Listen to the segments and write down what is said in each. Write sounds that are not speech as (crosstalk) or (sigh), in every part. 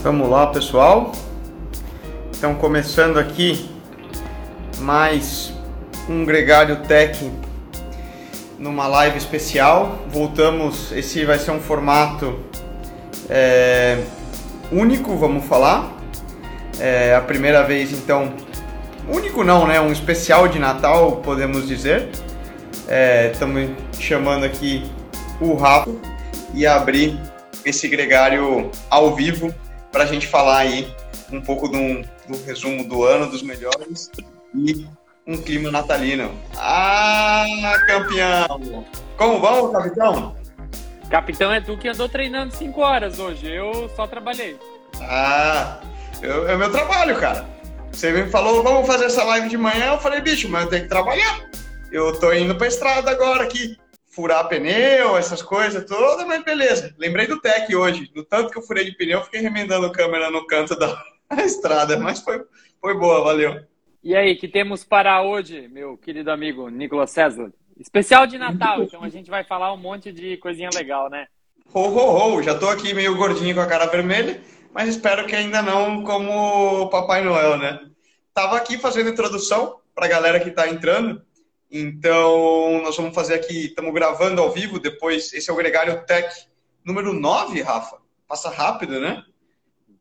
Vamos lá, pessoal. Então, começando aqui mais um Gregário Tech numa live especial. Voltamos, esse vai ser um formato é, único, vamos falar. É a primeira vez, então, único não, né? Um especial de Natal, podemos dizer. Estamos é, chamando aqui o Rafa e abrir esse gregário ao vivo para a gente falar aí um pouco do, do resumo do ano, dos melhores e um clima natalino. Ah, campeão! Como vão, capitão? Capitão é tu que andou treinando 5 horas hoje, eu só trabalhei. Ah, eu, é o meu trabalho, cara. Você me falou, vamos fazer essa live de manhã, eu falei, bicho, mas eu tenho que trabalhar. Eu tô indo pra estrada agora aqui furar pneu, essas coisas todas, mas beleza. Lembrei do Tech hoje. Do tanto que eu furei de pneu, fiquei remendando a câmera no canto da (laughs) estrada, mas foi, foi boa, valeu. E aí, que temos para hoje, meu querido amigo Nicolas César? Especial de Natal, então a gente vai falar um monte de coisinha legal, né? Ho, ho, ho! Já tô aqui meio gordinho com a cara vermelha, mas espero que ainda não como Papai Noel, né? Tava aqui fazendo introdução pra galera que tá entrando. Então, nós vamos fazer aqui, estamos gravando ao vivo, depois, esse é o Gregário Tech número 9, Rafa. Passa rápido, né?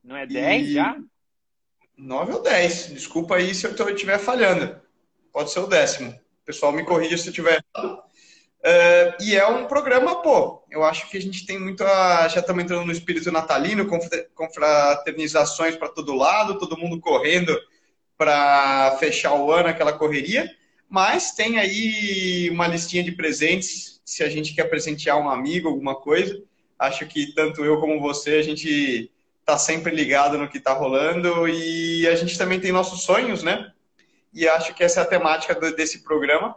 Não é 10 e... já? 9 ou 10. Desculpa aí se eu estiver falhando. Pode ser o décimo. O pessoal me corrija se eu estiver errado. Uh, e é um programa, pô, eu acho que a gente tem muito a... Já estamos entrando no espírito natalino, confraternizações para todo lado, todo mundo correndo para fechar o ano, aquela correria. Mas tem aí uma listinha de presentes, se a gente quer presentear um amigo, alguma coisa. Acho que tanto eu como você, a gente está sempre ligado no que está rolando e a gente também tem nossos sonhos, né? E acho que essa é a temática desse programa.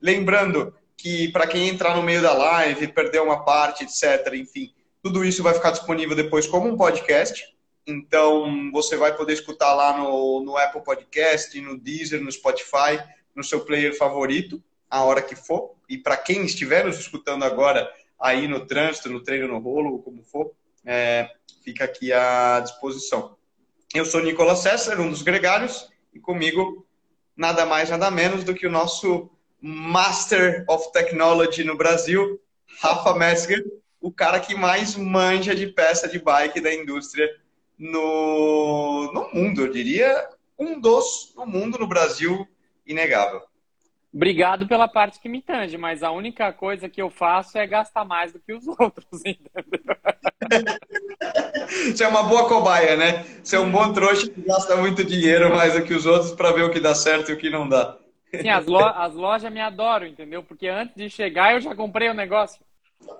Lembrando que para quem entrar no meio da live, perder uma parte, etc., enfim, tudo isso vai ficar disponível depois como um podcast. Então, você vai poder escutar lá no, no Apple Podcast, no Deezer, no Spotify no seu player favorito, a hora que for. E para quem estiver nos escutando agora, aí no trânsito, no treino, no rolo, como for, é, fica aqui à disposição. Eu sou Nicolas César, um dos gregários, e comigo nada mais, nada menos do que o nosso Master of Technology no Brasil, Rafa Metzger, o cara que mais manja de peça de bike da indústria no, no mundo, eu diria, um dos no mundo, no Brasil, inegável. Obrigado pela parte que me tange, mas a única coisa que eu faço é gastar mais do que os (laughs) outros, entendeu? Você é uma boa cobaia, né? Você é um bom trouxa que gasta muito dinheiro mais do que os outros para ver o que dá certo e o que não dá. Sim, as, lo as lojas me adoram, entendeu? Porque antes de chegar eu já comprei o negócio.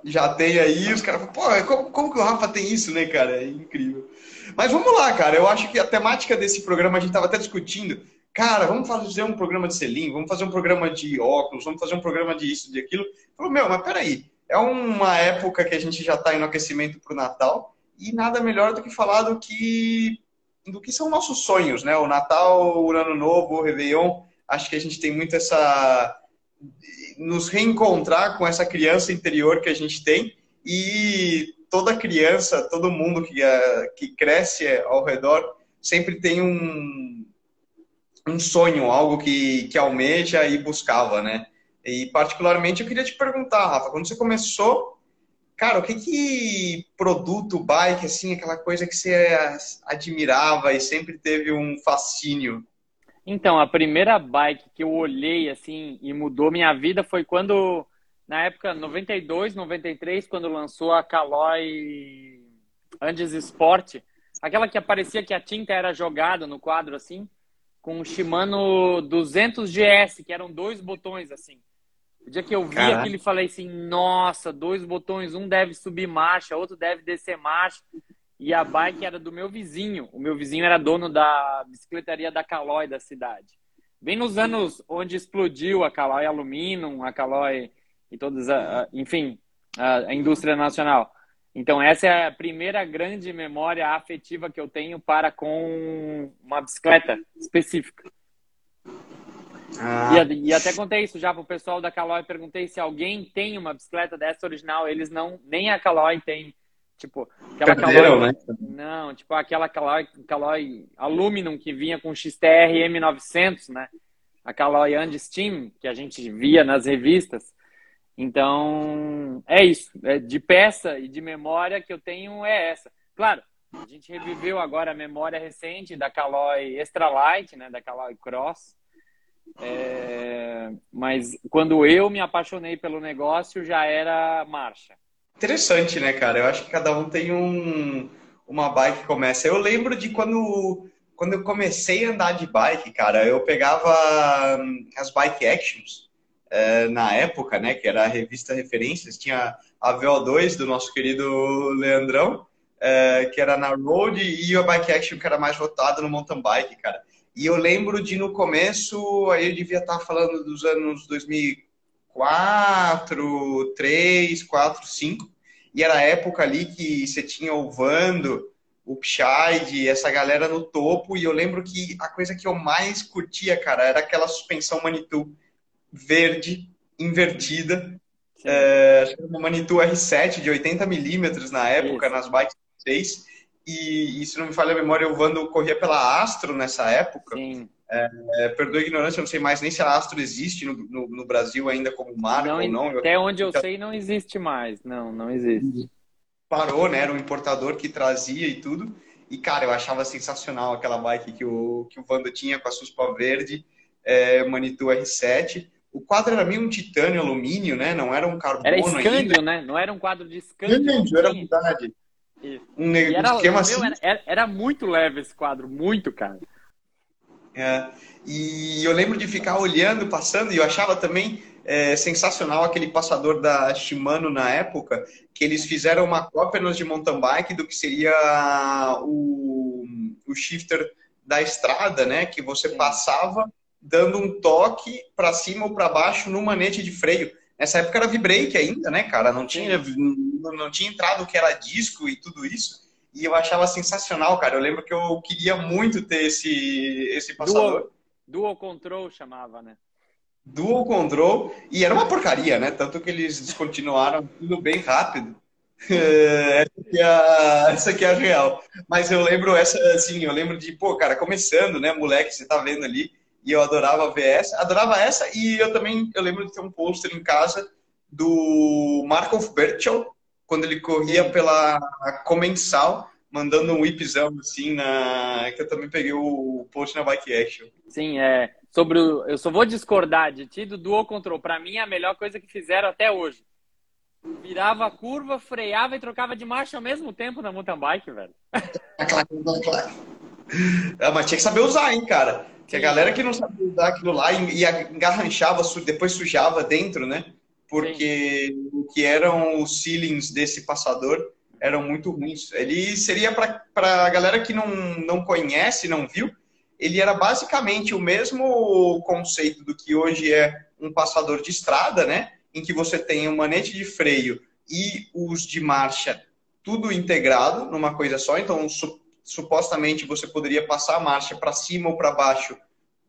Já tem aí, os caras pô, como, como que o Rafa tem isso, né, cara? É incrível. Mas vamos lá, cara. Eu acho que a temática desse programa a gente estava até discutindo cara, vamos fazer um programa de selim, vamos fazer um programa de óculos, vamos fazer um programa de isso, de aquilo. Falou, meu, mas peraí, é uma época que a gente já está em aquecimento para o Natal e nada melhor do que falar do que do que são nossos sonhos, né? O Natal, o Ano Novo, o Réveillon, acho que a gente tem muito essa nos reencontrar com essa criança interior que a gente tem e toda criança, todo mundo que, eh, que cresce ao redor sempre tem um, um sonho, algo que, que almeja e buscava, né? E particularmente eu queria te perguntar, Rafa, quando você começou, cara, o que que produto, bike, assim, aquela coisa que você admirava e sempre teve um fascínio? Então, a primeira bike que eu olhei, assim, e mudou minha vida foi quando, na época, 92, 93, quando lançou a Caloi Andes Sport, aquela que aparecia que a tinta era jogada no quadro, assim, com o Shimano 200 GS, que eram dois botões assim. O dia que eu vi Caraca. aquilo, falei assim: nossa, dois botões, um deve subir marcha, outro deve descer marcha. E a bike era do meu vizinho. O meu vizinho era dono da bicicletaria da Caloi da cidade. Bem nos anos onde explodiu a Caloi Alumínio, a Caloi e todas, a, a, enfim, a, a indústria nacional. Então, essa é a primeira grande memória afetiva que eu tenho para com uma bicicleta específica. Ah. E, e, até contei isso já para o pessoal da Caloi. Perguntei se alguém tem uma bicicleta dessa original. Eles não, nem a Caloi tem. Tipo, aquela Perderam, Caloi, né? Não, tipo aquela Caloi, Caloi Aluminum que vinha com XTR M900, né? A Caloi Steam, que a gente via nas revistas. Então, é isso. É de peça e de memória que eu tenho é essa. Claro, a gente reviveu agora a memória recente da Caloi Extra Light, né? Da Caloi Cross. É... Mas quando eu me apaixonei pelo negócio, já era marcha. Interessante, né, cara? Eu acho que cada um tem um, uma bike que começa. Eu lembro de quando, quando eu comecei a andar de bike, cara, eu pegava hum, as bike actions é, na época, né, que era a revista Referências, tinha a VO2 do nosso querido Leandrão, é, que era na road, e a bike action que era mais votada no mountain bike, cara. E eu lembro de no começo, aí eu devia estar falando dos anos 2004, 3, 4, 5, e era a época ali que você tinha o Vando, o Pshide, essa galera no topo, e eu lembro que a coisa que eu mais curtia, cara, era aquela suspensão Manitou verde, invertida, é, uma Manitou R7 de 80 milímetros na época, Isso. nas bikes 6, e, e, se não me falha a memória, o Vando corria pela Astro nessa época. Sim. É, é, perdoa a ignorância, eu não sei mais nem se a Astro existe no, no, no Brasil ainda como marca não, ou não. Até onde eu sei, não existe mais. Não, não existe. Parou, né? Era um importador que trazia e tudo. E, cara, eu achava sensacional aquela bike que o, que o Vando tinha com a suspa verde, é, Manitou R7. O quadro era meio um titânio alumínio, né? Não era um carbono Era escândio, ainda. né? Não era um quadro de escândio. Escândio, era verdade. Um era, esquema assim. Meu, era, era, muito leve esse quadro, muito, cara. É, e eu lembro de ficar olhando, passando, e eu achava também é, sensacional aquele passador da Shimano na época, que eles fizeram uma cópia nos de mountain bike do que seria o, o shifter da estrada, né? Que você passava dando um toque para cima ou para baixo no manete de freio. Nessa época era V-brake ainda, né, cara? Não tinha, não tinha entrado o que era disco e tudo isso. E eu achava sensacional, cara. Eu lembro que eu queria muito ter esse, esse passador. Dual, dual Control chamava, né? Dual Control. E era uma porcaria, né? Tanto que eles descontinuaram tudo bem rápido. (laughs) essa, aqui é a, essa aqui é a real. Mas eu lembro essa, assim, eu lembro de, pô, cara, começando, né, moleque, você tá vendo ali e eu adorava ver essa, adorava essa, e eu também, eu lembro de ter um pôster em casa do Markov Berchel, quando ele corria pela Comensal, mandando um whipzão, assim, na... que eu também peguei o post na Bike Action. Sim, é, sobre o... eu só vou discordar de ti do Dual Control, para mim é a melhor coisa que fizeram até hoje. Virava a curva, freava e trocava de marcha ao mesmo tempo na mountain bike, velho. É claro, é claro. É, mas tinha que saber usar, hein, cara. Que a galera que não sabia usar aquilo lá e engarranchava, depois sujava dentro, né? Porque Sim. o que eram os ceilings desse passador eram muito ruins. Ele seria para a galera que não, não conhece, não viu, ele era basicamente o mesmo conceito do que hoje é um passador de estrada, né? Em que você tem um manete de freio e os de marcha tudo integrado numa coisa só. Então, supostamente você poderia passar a marcha para cima ou para baixo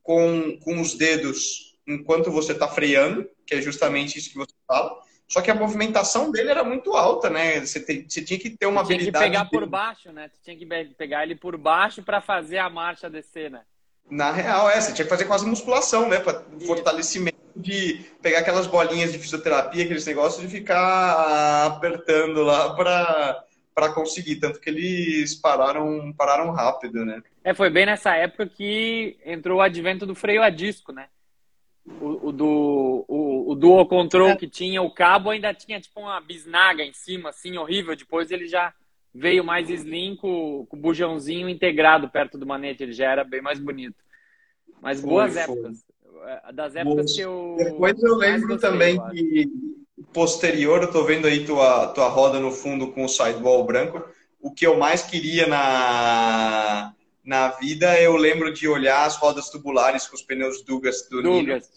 com, com os dedos enquanto você está freando, que é justamente isso que você fala. Só que a movimentação dele era muito alta, né? Você, te, você tinha que ter uma tinha habilidade. Tinha que pegar por baixo, né? Você tinha que pegar ele por baixo para fazer a marcha descer, né? Na real, é. Você tinha que fazer quase musculação, né? Para fortalecimento de pegar aquelas bolinhas de fisioterapia, aqueles negócios de ficar apertando lá para para conseguir, tanto que eles pararam, pararam rápido, né? É, foi bem nessa época que entrou o advento do freio a disco, né? O, o do o, o dual control é. que tinha o cabo ainda tinha tipo uma bisnaga em cima, assim, horrível. Depois ele já veio mais slim com, com o bujãozinho integrado perto do manete, ele já era bem mais bonito. Mas boas foi, épocas. Foi. Das épocas que eu. Depois eu lembro também que posterior, eu tô vendo aí tua, tua roda no fundo com o sidewall branco. O que eu mais queria na, na vida, eu lembro de olhar as rodas tubulares com os pneus Dugas do Dugas.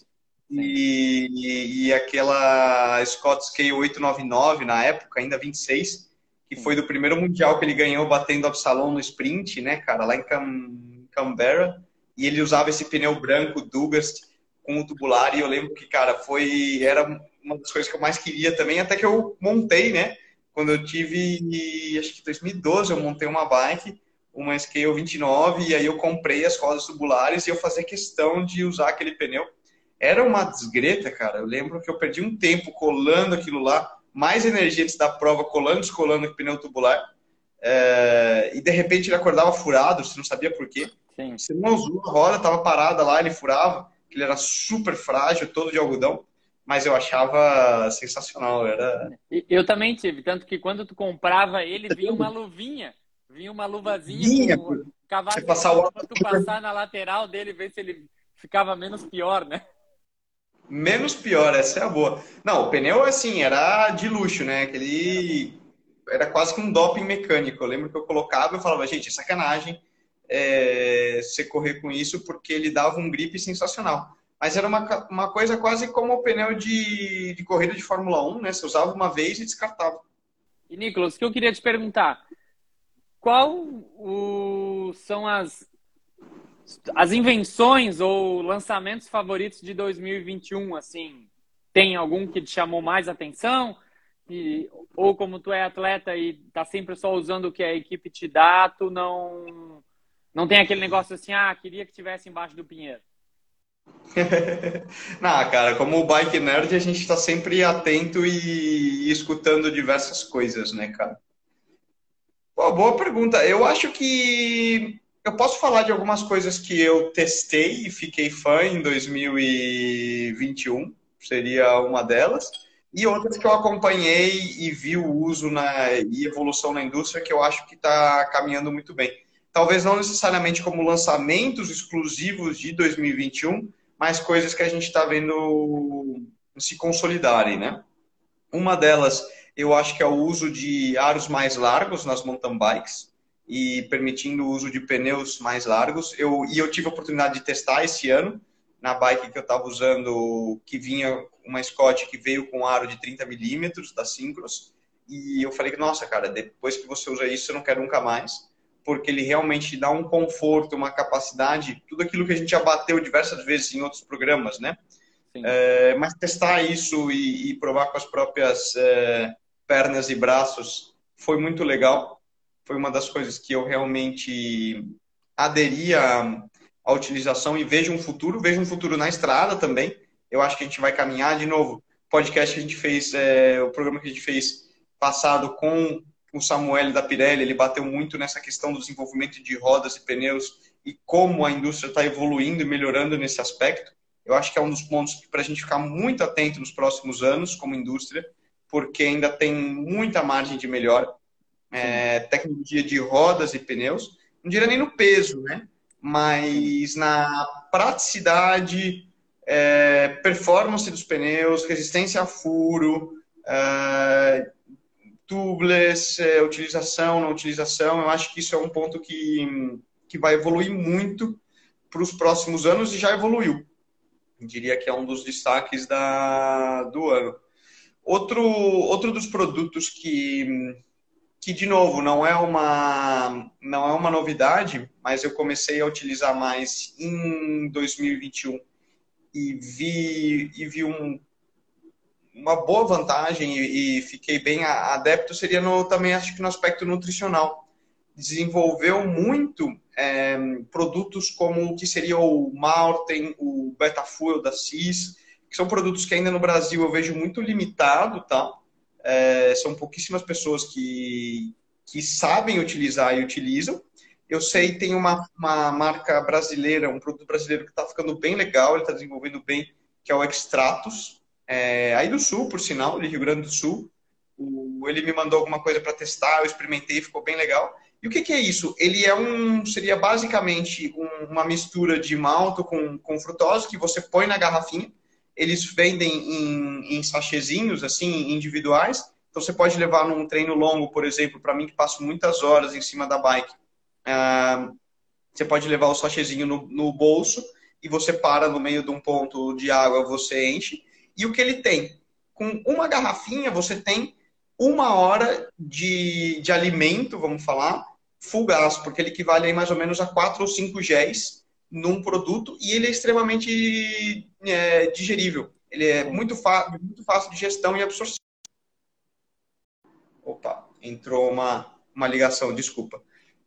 Nino. E, e, e, aquela Scott Scale 899 na época, ainda 26, que foi do primeiro mundial que ele ganhou batendo Absalom no sprint, né, cara, lá em Cam Canberra. E ele usava esse pneu branco Dugas com o tubular e eu lembro que, cara, foi era uma das coisas que eu mais queria também, até que eu montei, né? quando eu tive, acho que 2012, eu montei uma bike, uma Scale 29, e aí eu comprei as rodas tubulares e eu fazia questão de usar aquele pneu. Era uma desgreta, cara. Eu lembro que eu perdi um tempo colando aquilo lá, mais energia antes da prova, colando, descolando o pneu tubular. É... e de repente ele acordava furado, você não sabia por quê. Sim. Você não usou a roda, estava parada lá, ele furava, ele era super frágil, todo de algodão mas eu achava sensacional. Era... Eu também tive, tanto que quando tu comprava ele, vinha uma luvinha, vinha uma luvazinha vinha, com um cavalo passar o... tu passar na lateral dele, ver se ele ficava menos pior, né? Menos pior, essa é a boa. Não, o pneu, assim, era de luxo, né? Aquele... Era quase que um doping mecânico. Eu lembro que eu colocava e falava, gente, é sacanagem é... você correr com isso, porque ele dava um grip sensacional mas era uma, uma coisa quase como o pneu de, de corrida de Fórmula 1, né? Você usava uma vez e descartava. E, Nicolas, o que eu queria te perguntar, qual o, são as, as invenções ou lançamentos favoritos de 2021, assim? Tem algum que te chamou mais atenção? E, ou como tu é atleta e tá sempre só usando o que a equipe te dá, tu não, não tem aquele negócio assim, ah, queria que tivesse embaixo do pinheiro? (laughs) Não, cara, como bike nerd, a gente está sempre atento e, e, escutando diversas coisas, né, cara? Pô, boa pergunta. Eu acho que eu posso falar de algumas coisas que eu testei e fiquei fã em 2021, seria uma delas, e outras que eu acompanhei e vi o uso na, e evolução na indústria que eu acho que está caminhando muito bem talvez não necessariamente como lançamentos exclusivos de 2021, mas coisas que a gente está vendo se consolidarem, né? Uma delas, eu acho que é o uso de aros mais largos nas mountain bikes e permitindo o uso de pneus mais largos. Eu, e eu tive a oportunidade de testar esse ano na bike que eu estava usando, que vinha uma Scott que veio com aro de 30 milímetros da Synchros. E eu falei, nossa, cara, depois que você usa isso, eu não quero nunca mais porque ele realmente dá um conforto, uma capacidade, tudo aquilo que a gente já bateu diversas vezes em outros programas, né? É, mas testar isso e, e, provar com as próprias é, pernas e braços foi muito legal. Foi uma das coisas que eu realmente aderi à, à utilização e vejo um futuro, vejo um futuro na estrada também. Eu acho que a gente vai caminhar de novo. Podcast que a gente fez, é, o programa que a gente fez passado com o Samuel da Pirelli, ele bateu muito nessa questão do desenvolvimento de rodas e pneus e como a indústria está evoluindo e melhorando nesse aspecto. Eu acho que é um dos pontos para a gente ficar muito atento nos próximos anos, como indústria, porque ainda tem muita margem de melhora. É, tecnologia de rodas e pneus, não diria nem no peso, né? Mas na praticidade, é, performance dos pneus, resistência a furo, é, tubeless, é, utilização, não utilização, eu acho que isso é um ponto que, que vai evoluir muito para os próximos anos e já evoluiu. Eu diria que é um dos destaques da, do ano. Outro, outro dos produtos que, que, de novo, não é, uma, não é uma novidade, mas eu comecei a utilizar mais em 2021 e vi, e vi um uma boa vantagem e, e fiquei bem adepto seria no, também acho que no aspecto nutricional. Desenvolveu muito é, produtos como o que seria o Maurten, o Betafuel da CIS, que são produtos que ainda no Brasil eu vejo muito limitado, tá? É, são pouquíssimas pessoas que, que sabem utilizar e utilizam. Eu sei tem uma, uma marca brasileira, um produto brasileiro que está ficando bem legal, ele está desenvolvendo bem, que é o Extratos é, aí do Sul, por sinal, de Rio Grande do Sul. O, ele me mandou alguma coisa para testar, eu experimentei, ficou bem legal. E o que, que é isso? Ele é um, seria basicamente um, uma mistura de malto com, com frutose que você põe na garrafinha. Eles vendem em, em sachezinhos, assim, individuais. Então você pode levar num treino longo, por exemplo, para mim que passo muitas horas em cima da bike. Uh, você pode levar o sachezinho no, no bolso e você para no meio de um ponto de água, você enche e o que ele tem? Com uma garrafinha, você tem uma hora de, de alimento, vamos falar, full gas, porque ele equivale aí mais ou menos a 4 ou 5 géis num produto e ele é extremamente é, digerível. Ele é muito, muito fácil de gestão e absorção. Opa, entrou uma, uma ligação, desculpa.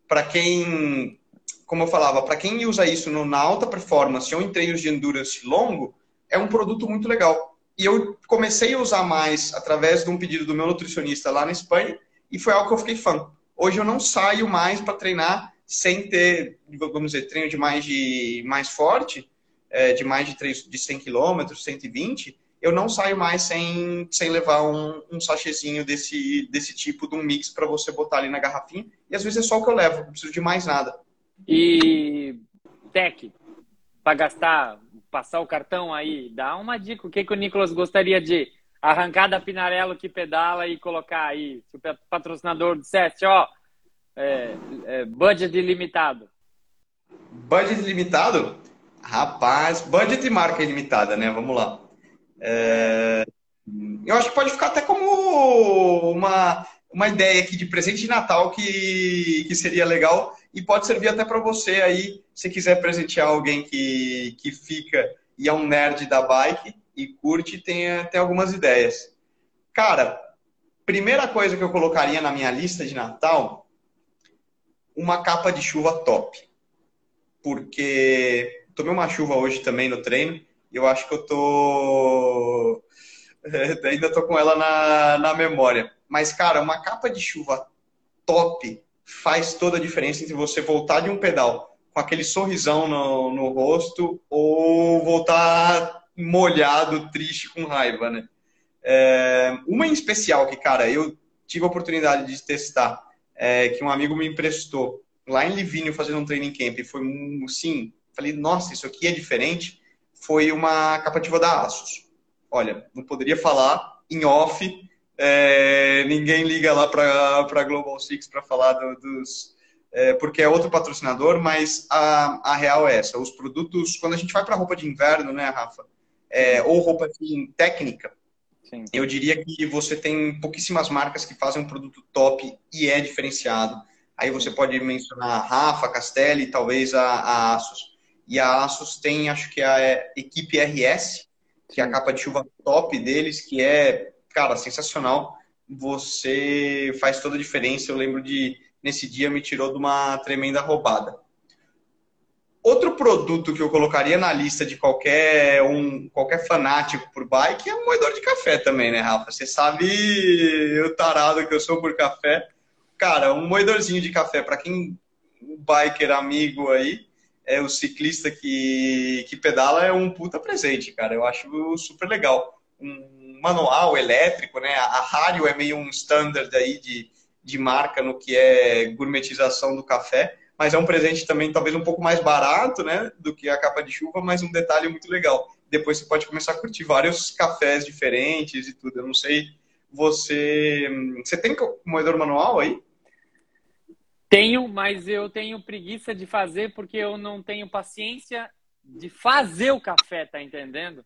Para quem, como eu falava, para quem usa isso no, na alta performance ou em treinos de endurance longo, é um produto muito legal. E eu comecei a usar mais através de um pedido do meu nutricionista lá na Espanha e foi algo que eu fiquei fã. Hoje eu não saio mais para treinar sem ter, vamos dizer, treino de mais de mais forte, é, de mais de, 3, de 100 km, 120, eu não saio mais sem, sem levar um, um sachêzinho desse, desse tipo de um mix para você botar ali na garrafinha. E às vezes é só o que eu levo, não preciso de mais nada. E Tech, para gastar, passar o cartão aí, dá uma dica. O que, que o Nicolas gostaria de arrancar da Pinarello que pedala e colocar aí? Se o patrocinador dissesse, ó, é, é, budget limitado. Budget limitado? Rapaz, budget e marca ilimitada, né? Vamos lá. É... Eu acho que pode ficar até como uma, uma ideia aqui de presente de Natal que, que seria legal e pode servir até para você aí, se quiser presentear alguém que, que fica e é um nerd da bike e curte, tem, tem algumas ideias. Cara, primeira coisa que eu colocaria na minha lista de Natal, uma capa de chuva top. Porque tomei uma chuva hoje também no treino eu acho que eu tô. (laughs) ainda tô com ela na, na memória. Mas, cara, uma capa de chuva top faz toda a diferença entre você voltar de um pedal com aquele sorrisão no, no rosto ou voltar molhado, triste, com raiva, né? É, uma em especial que, cara, eu tive a oportunidade de testar, é, que um amigo me emprestou lá em Livínio fazendo um training camp. E foi, sim, falei, nossa, isso aqui é diferente foi uma capativa da Asus. Olha, não poderia falar em off, é, ninguém liga lá para a Global Six para falar do, dos. É, porque é outro patrocinador, mas a, a real é essa. Os produtos, quando a gente vai para roupa de inverno, né, Rafa? É, ou roupa assim, técnica, Sim. eu diria que você tem pouquíssimas marcas que fazem um produto top e é diferenciado. Aí você pode mencionar a Rafa, Castelli, talvez a, a Asus. E a Asus tem, acho que a equipe RS, que é a capa de chuva top deles, que é, cara, sensacional. Você faz toda a diferença. Eu lembro de, nesse dia, me tirou de uma tremenda roubada. Outro produto que eu colocaria na lista de qualquer um, qualquer fanático por bike é um moedor de café também, né, Rafa? Você sabe o tarado que eu sou por café. Cara, um moedorzinho de café para quem biker amigo aí, é o ciclista que, que pedala é um puta presente, cara. Eu acho super legal. Um manual elétrico, né? A Rario é meio um standard aí de, de marca no que é gourmetização do café, mas é um presente também talvez um pouco mais barato, né? Do que a capa de chuva, mas um detalhe muito legal. Depois você pode começar a curtir vários cafés diferentes e tudo. Eu não sei, você... Você tem moedor manual aí? Tenho, mas eu tenho preguiça de fazer porque eu não tenho paciência de fazer o café, tá entendendo?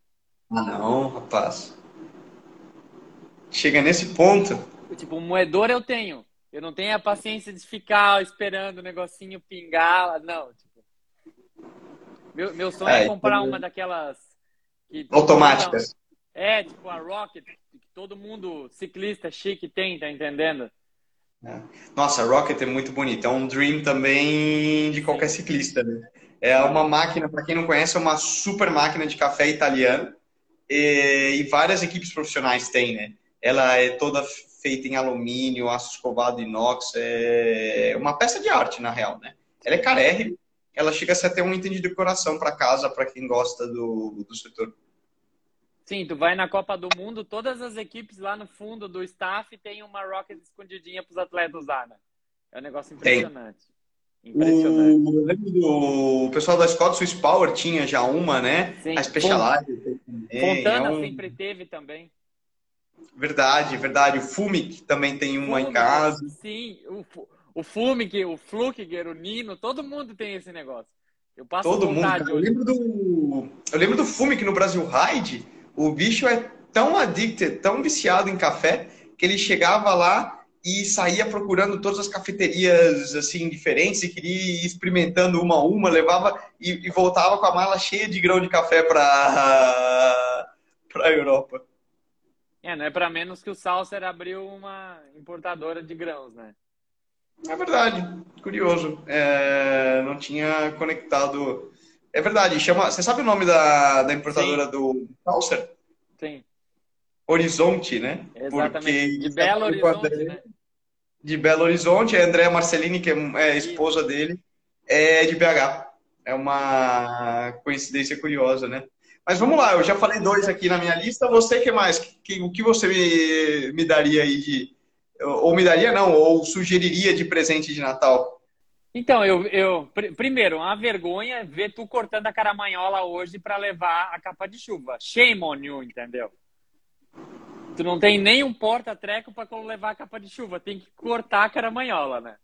Ah, não, rapaz. Chega nesse ponto. Tipo, um moedor eu tenho. Eu não tenho a paciência de ficar esperando o negocinho pingar. Não, tipo. Meu, meu sonho é, é comprar então... uma daquelas. Que Automáticas. É, tipo a Rocket, que todo mundo ciclista chique tem, tá entendendo? É. Nossa, a Rocket é muito bonita. É um dream também de qualquer ciclista. Né? É uma máquina, para quem não conhece, é uma super máquina de café italiano. E, e, várias equipes profissionais têm, né? Ela é toda feita em alumínio, aço escovado, inox. É uma peça de arte, na real, né? Ela é carérrima. Ela chega a ser até um item de decoração para casa, para quem gosta do, do setor. Sim, tu vai na Copa do Mundo, todas as equipes lá no fundo do staff tem uma Rocket escondidinha para os atletas usar, né? É um negócio impressionante. Tem. Impressionante. O, o pessoal da Scott Swiss Power tinha já uma, né? Sim. A Specialized. Fontana é um... sempre teve também. Verdade, verdade. O Fumic também tem uma Fumic, em casa. Sim, o, o Fumic, o Flukiger, o Nino, todo mundo tem esse negócio. Eu passo todo mundo. Cara, eu lembro do eu lembro do Fumic no Brasil Ride o bicho é tão addicted, tão viciado em café, que ele chegava lá e saía procurando todas as cafeterias assim diferentes e queria ir experimentando uma a uma, levava e, e voltava com a mala cheia de grão de café para (laughs) para a Europa. É, não é para menos que o Salser abriu uma importadora de grãos, né? É verdade, curioso. É, não tinha conectado. É verdade, chama. Você sabe o nome da, da importadora Sim. do Salser? Sim. Horizonte, né? Exatamente. Porque de Belo Horizonte, né? De Belo Horizonte, a Andrea Marcelini, que é, é esposa dele, é de BH. É uma coincidência curiosa, né? Mas vamos lá, eu já falei dois aqui na minha lista. Você, que mais? Que, o que você me, me daria aí de. Ou me daria, não, ou sugeriria de presente de Natal? Então, eu, eu primeiro, uma vergonha ver tu cortando a caramanhola hoje para levar a capa de chuva. Shame on you, entendeu? Tu não tem nem um porta-treco para levar a capa de chuva, tem que cortar a caramanhola, né?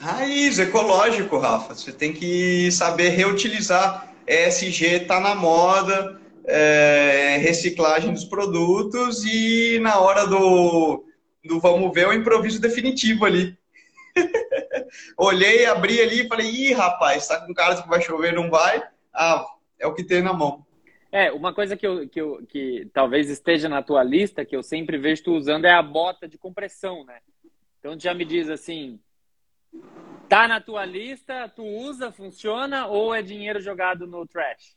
Raiz, ecológico, Rafa. Você tem que saber reutilizar. ESG está na moda, é, reciclagem dos produtos e na hora do, do vamos ver o improviso definitivo ali. (laughs) Olhei, abri ali e falei, ih, rapaz, tá com cara que vai chover, não vai? Ah, é o que tem na mão. É, uma coisa que, eu, que, eu, que talvez esteja na tua lista, que eu sempre vejo tu usando, é a bota de compressão, né? Então já me diz assim, tá na tua lista, tu usa, funciona ou é dinheiro jogado no trash?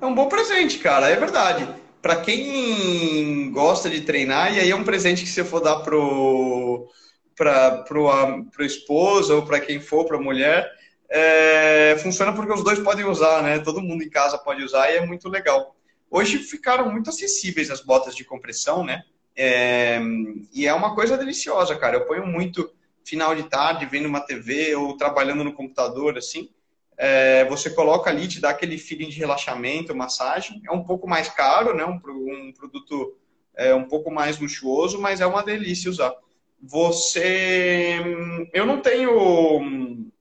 É um bom presente, cara, é verdade. Para quem gosta de treinar, e aí é um presente que você for dar pro para pro, pro esposo ou para quem for, para mulher, é, funciona porque os dois podem usar, né? Todo mundo em casa pode usar e é muito legal. Hoje ficaram muito acessíveis as botas de compressão, né? É, e é uma coisa deliciosa, cara. Eu ponho muito final de tarde, vendo uma TV ou trabalhando no computador, assim. É, você coloca ali, te dá aquele feeling de relaxamento, massagem. É um pouco mais caro, né? Um, um produto é, um pouco mais luxuoso, mas é uma delícia usar. Você, eu não tenho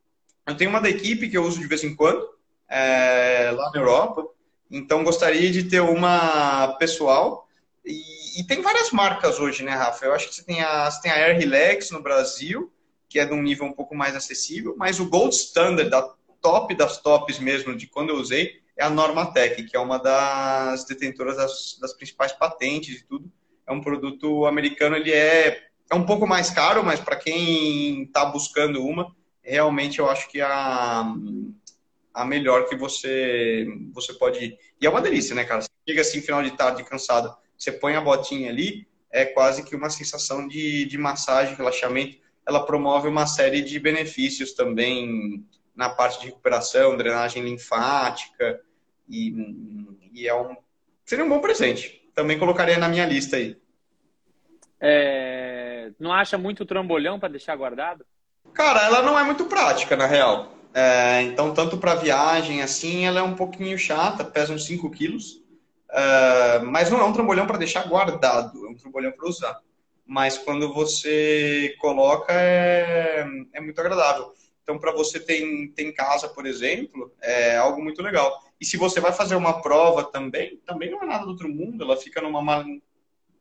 eu tenho uma da equipe que eu uso de vez em quando, é, lá na Europa. Então, gostaria de ter uma pessoal. E, e, tem várias marcas hoje, né, Rafa? Eu acho que você tem a, você tem a Air Relax no Brasil, que é de um nível um pouco mais acessível, mas o Gold Standard, da top das tops mesmo, de quando eu usei, é a Normatec, que é uma das detentoras das, das principais patentes e tudo. É um produto americano, ele é, é um pouco mais caro, mas para quem está buscando uma, realmente eu acho que a, a melhor que você, você pode. E é uma delícia, né, cara? Você chega assim, final de tarde, cansado, você põe a botinha ali, é quase que uma sensação de, de massagem, relaxamento. Ela promove uma série de benefícios também na parte de recuperação, drenagem linfática, e, e é um, seria um bom presente. Também colocaria na minha lista aí. É, não acha muito trambolhão para deixar guardado? Cara, ela não é muito prática, na real. É, então, tanto para viagem assim, ela é um pouquinho chata, pesa uns 5 quilos. É, mas não é um trambolhão para deixar guardado, é um trambolhão para usar. Mas quando você coloca, é, é muito agradável. Então, para você ter em, ter em casa, por exemplo, é algo muito legal. E se você vai fazer uma prova também, também não é nada do outro mundo, ela fica numa malinha,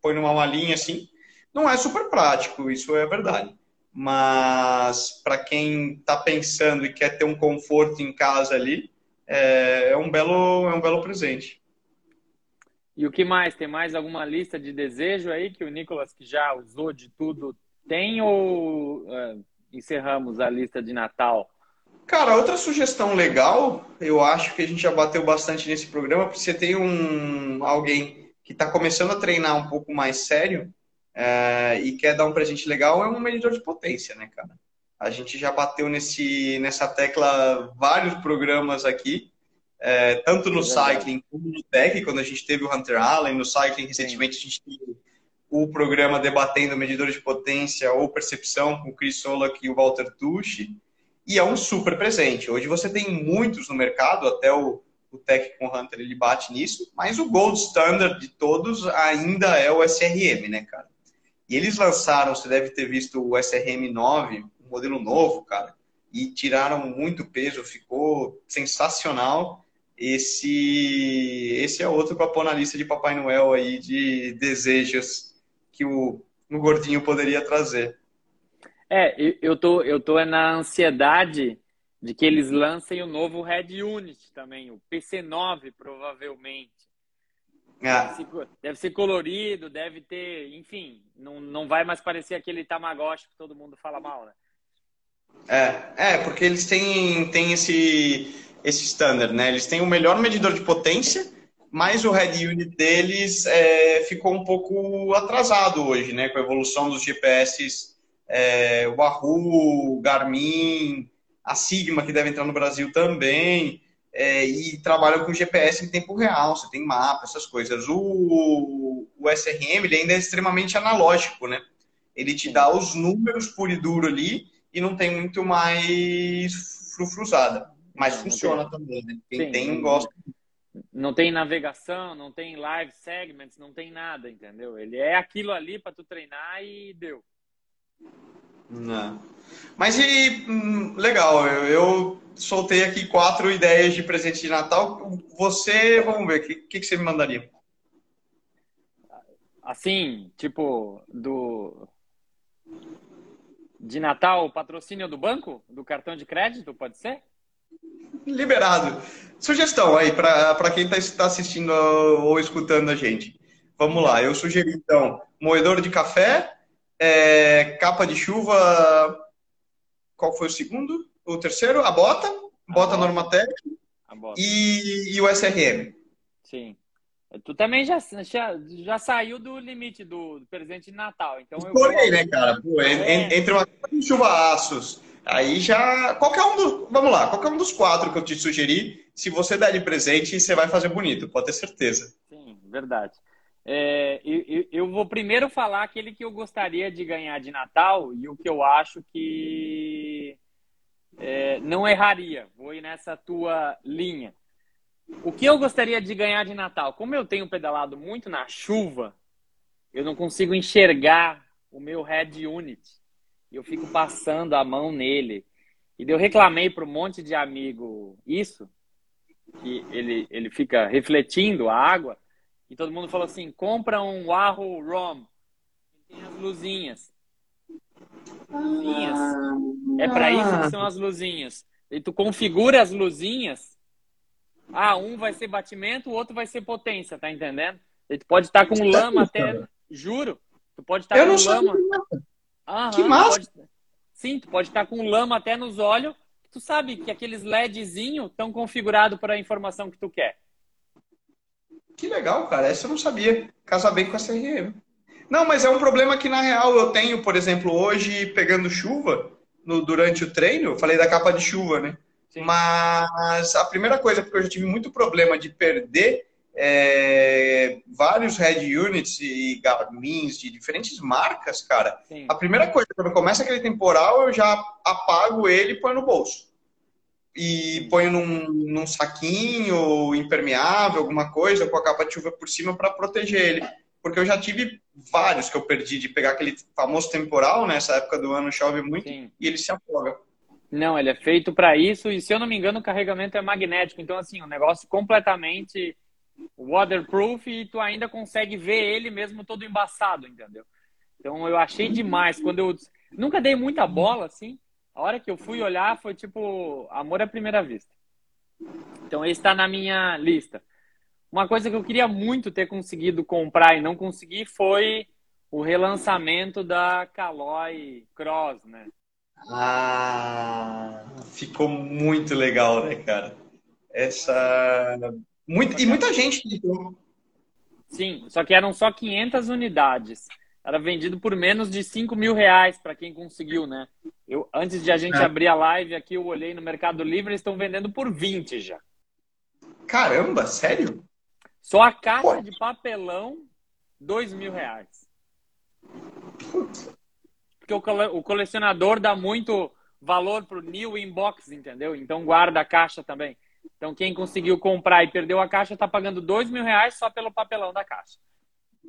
põe numa malinha assim. Não é super prático, isso é verdade mas para quem está pensando e quer ter um conforto em casa ali, é, é, um belo é um belo presente. E o que mais? Tem mais alguma lista de desejo aí que o Nicolas, que já usou de tudo, tem ou uh, encerramos a lista de Natal? Cara, outra sugestão legal, eu acho que a gente já bateu bastante nesse programa, porque você tem um alguém que está começando a treinar um pouco mais sério, é, e quer dar um presente legal, é um medidor de potência, né, cara? A gente já bateu nesse, nessa tecla vários programas aqui, é, tanto no é cycling como no tech, quando a gente teve o Hunter Allen, no cycling recentemente Sim. a gente teve o programa debatendo medidores de potência ou percepção com o Chris Solak e o Walter Tucci, e é um super presente. Hoje você tem muitos no mercado, até o, o Tech com o Hunter ele bate nisso, mas o gold standard de todos ainda é o SRM, né, cara? E eles lançaram, você deve ter visto o SRM9, um modelo novo, cara, e tiraram muito peso, ficou sensacional. Esse, esse é outro para pôr na lista de Papai Noel aí de desejos que o, o gordinho poderia trazer. É, eu tô, eu tô na ansiedade de que eles lancem o novo Red Unit também, o PC9 provavelmente. Ah. Deve, ser, deve, ser, colorido, deve ter, enfim, não, não vai mais parecer aquele Tamagotchi que todo mundo fala mal, né? É, é porque eles têm, têm esse, esse standard, né? Eles têm o melhor medidor de potência, mas o head unit deles é, ficou um pouco atrasado hoje, né? Com a evolução dos GPS, é, o Wahoo, Garmin, a Sigma, que deve entrar no Brasil também é, e trabalham com GPS em tempo real, você tem mapa, essas coisas. O, o SRM ele ainda é extremamente analógico, né? Ele te dá os números puro e duro ali e não tem muito mais frufruzada. Mas não, funciona não também, né? Quem Sim, tem, gosta. Não tem navegação, não tem live segments, não tem nada, entendeu? Ele é aquilo ali para tu treinar e deu. Não. Mas e hum, legal, eu, eu, soltei aqui quatro ideias de presente de Natal. Você, vamos ver, o que, que, que você me mandaria? Assim, tipo, do. De Natal, patrocínio do banco? Do cartão de crédito, pode ser? Liberado. Sugestão aí para quem está tá assistindo ou escutando a gente. Vamos lá, eu sugeri então moedor de café, é, capa de chuva. Qual foi o segundo? O terceiro? A bota. A bota, bota. Normatec. E, e o SRM. Sim. Tu também já, já, já saiu do limite do, presente de Natal. Então eu Porém, né, cara? Pô, é. Entre uma capa de chuva aços, aí já. Qualquer um dos. Vamos lá, qualquer um dos quatro que eu te sugeri, se você der de presente, você vai fazer bonito, pode ter certeza. Sim, verdade. É, eu, eu, vou primeiro falar aquele que eu gostaria de ganhar de Natal e o que eu acho que é, não erraria. Vou ir nessa tua linha. O que eu gostaria de ganhar de Natal? Como eu tenho pedalado muito na chuva, eu não consigo enxergar o meu head unit. Eu fico passando a mão nele. E eu reclamei para um monte de amigo isso, que ele, ele fica refletindo a água. E todo mundo falou assim: compra um Wahoo ROM. Tem as luzinhas. Luzinhas. É para isso que são as luzinhas. E tu configura as luzinhas. Ah, um vai ser batimento, o outro vai ser potência, tá entendendo? E tu pode estar com tá lama até. Juro. Tu pode estar com lama. Aham, que massa! Pode... Sim, tu pode estar com lama até nos olhos. Tu sabe que aqueles LEDzinho estão configurados para a informação que tu quer. Que legal, cara. Essa eu não sabia. Casa bem com a CRM. Não, mas é um problema que, na real, eu tenho, por exemplo, hoje, pegando chuva no, durante o treino. Eu falei da capa de chuva, né? Sim. Mas a primeira coisa, porque eu já tive muito problema de perder é, vários head units e Garmins de diferentes marcas, cara. Sim. A primeira coisa, quando começa aquele temporal, eu já apago ele e põe no bolso e ponho num, num, saquinho impermeável, alguma coisa, com a capa de chuva por cima para proteger ele. Porque eu já tive vários que eu perdi de pegar aquele famoso temporal, nessa né? época do ano chove muito Sim. e ele se afoga. Não, ele é feito para isso e se eu não me engano o carregamento é magnético, então assim, um negócio completamente waterproof e tu ainda consegue ver ele mesmo todo embaçado, entendeu? Então eu achei demais quando eu nunca dei muita bola assim, a hora que eu fui olhar foi tipo amor à primeira vista. Então esse está na minha lista. Uma coisa que eu queria muito ter conseguido comprar e não consegui foi o relançamento da Caloi Cross, né? Ah, ficou muito legal, né, cara? Essa muito... e muita gente Sim, só que eram só 500 unidades era vendido por menos de 5 mil reais para quem conseguiu, né? Eu, antes de a gente é. abrir a live aqui, eu olhei no Mercado Livre, eles estão vendendo por 20 já. Caramba, sério? Só a caixa Pô. de papelão, 2 mil reais. Porque o, cole, o colecionador dá muito valor pro new inbox, entendeu? Então guarda a caixa também. Então quem conseguiu comprar e perdeu a caixa está pagando 2 mil reais só pelo papelão da caixa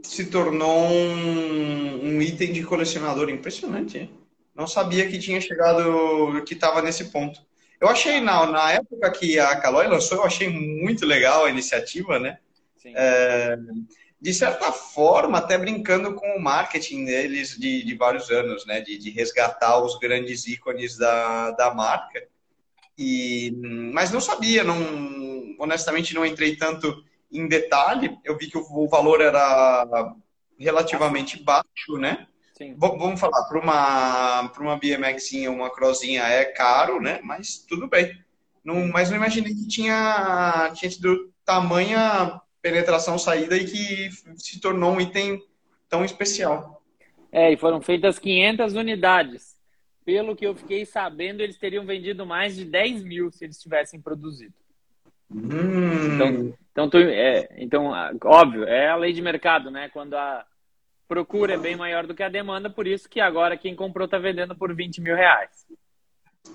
se tornou um, um item de colecionador impressionante. Hein? Não sabia que tinha chegado, que estava nesse ponto. Eu achei, na, na época que a Caloi lançou, eu achei muito legal a iniciativa, né? É, de certa forma, até brincando com o marketing deles de, de vários anos, né? De, de resgatar os grandes ícones da, da marca. E, mas não sabia, não, honestamente não entrei tanto em detalhe, eu vi que o valor era relativamente baixo, né? Sim. Vamos falar, para uma, para uma BMXinha, uma crossinha é caro, né? Mas tudo bem. Não, mas não imaginei que tinha, tinha tido tamanha penetração saída e que se tornou um item tão especial. É, e foram feitas 500 unidades. Pelo que eu fiquei sabendo, eles teriam vendido mais de 10 mil se eles tivessem produzido. Hum. Então, então, tu, é, então, óbvio, é a lei de mercado, né? Quando a procura é bem maior do que a demanda, por isso que agora quem comprou está vendendo por 20 mil reais.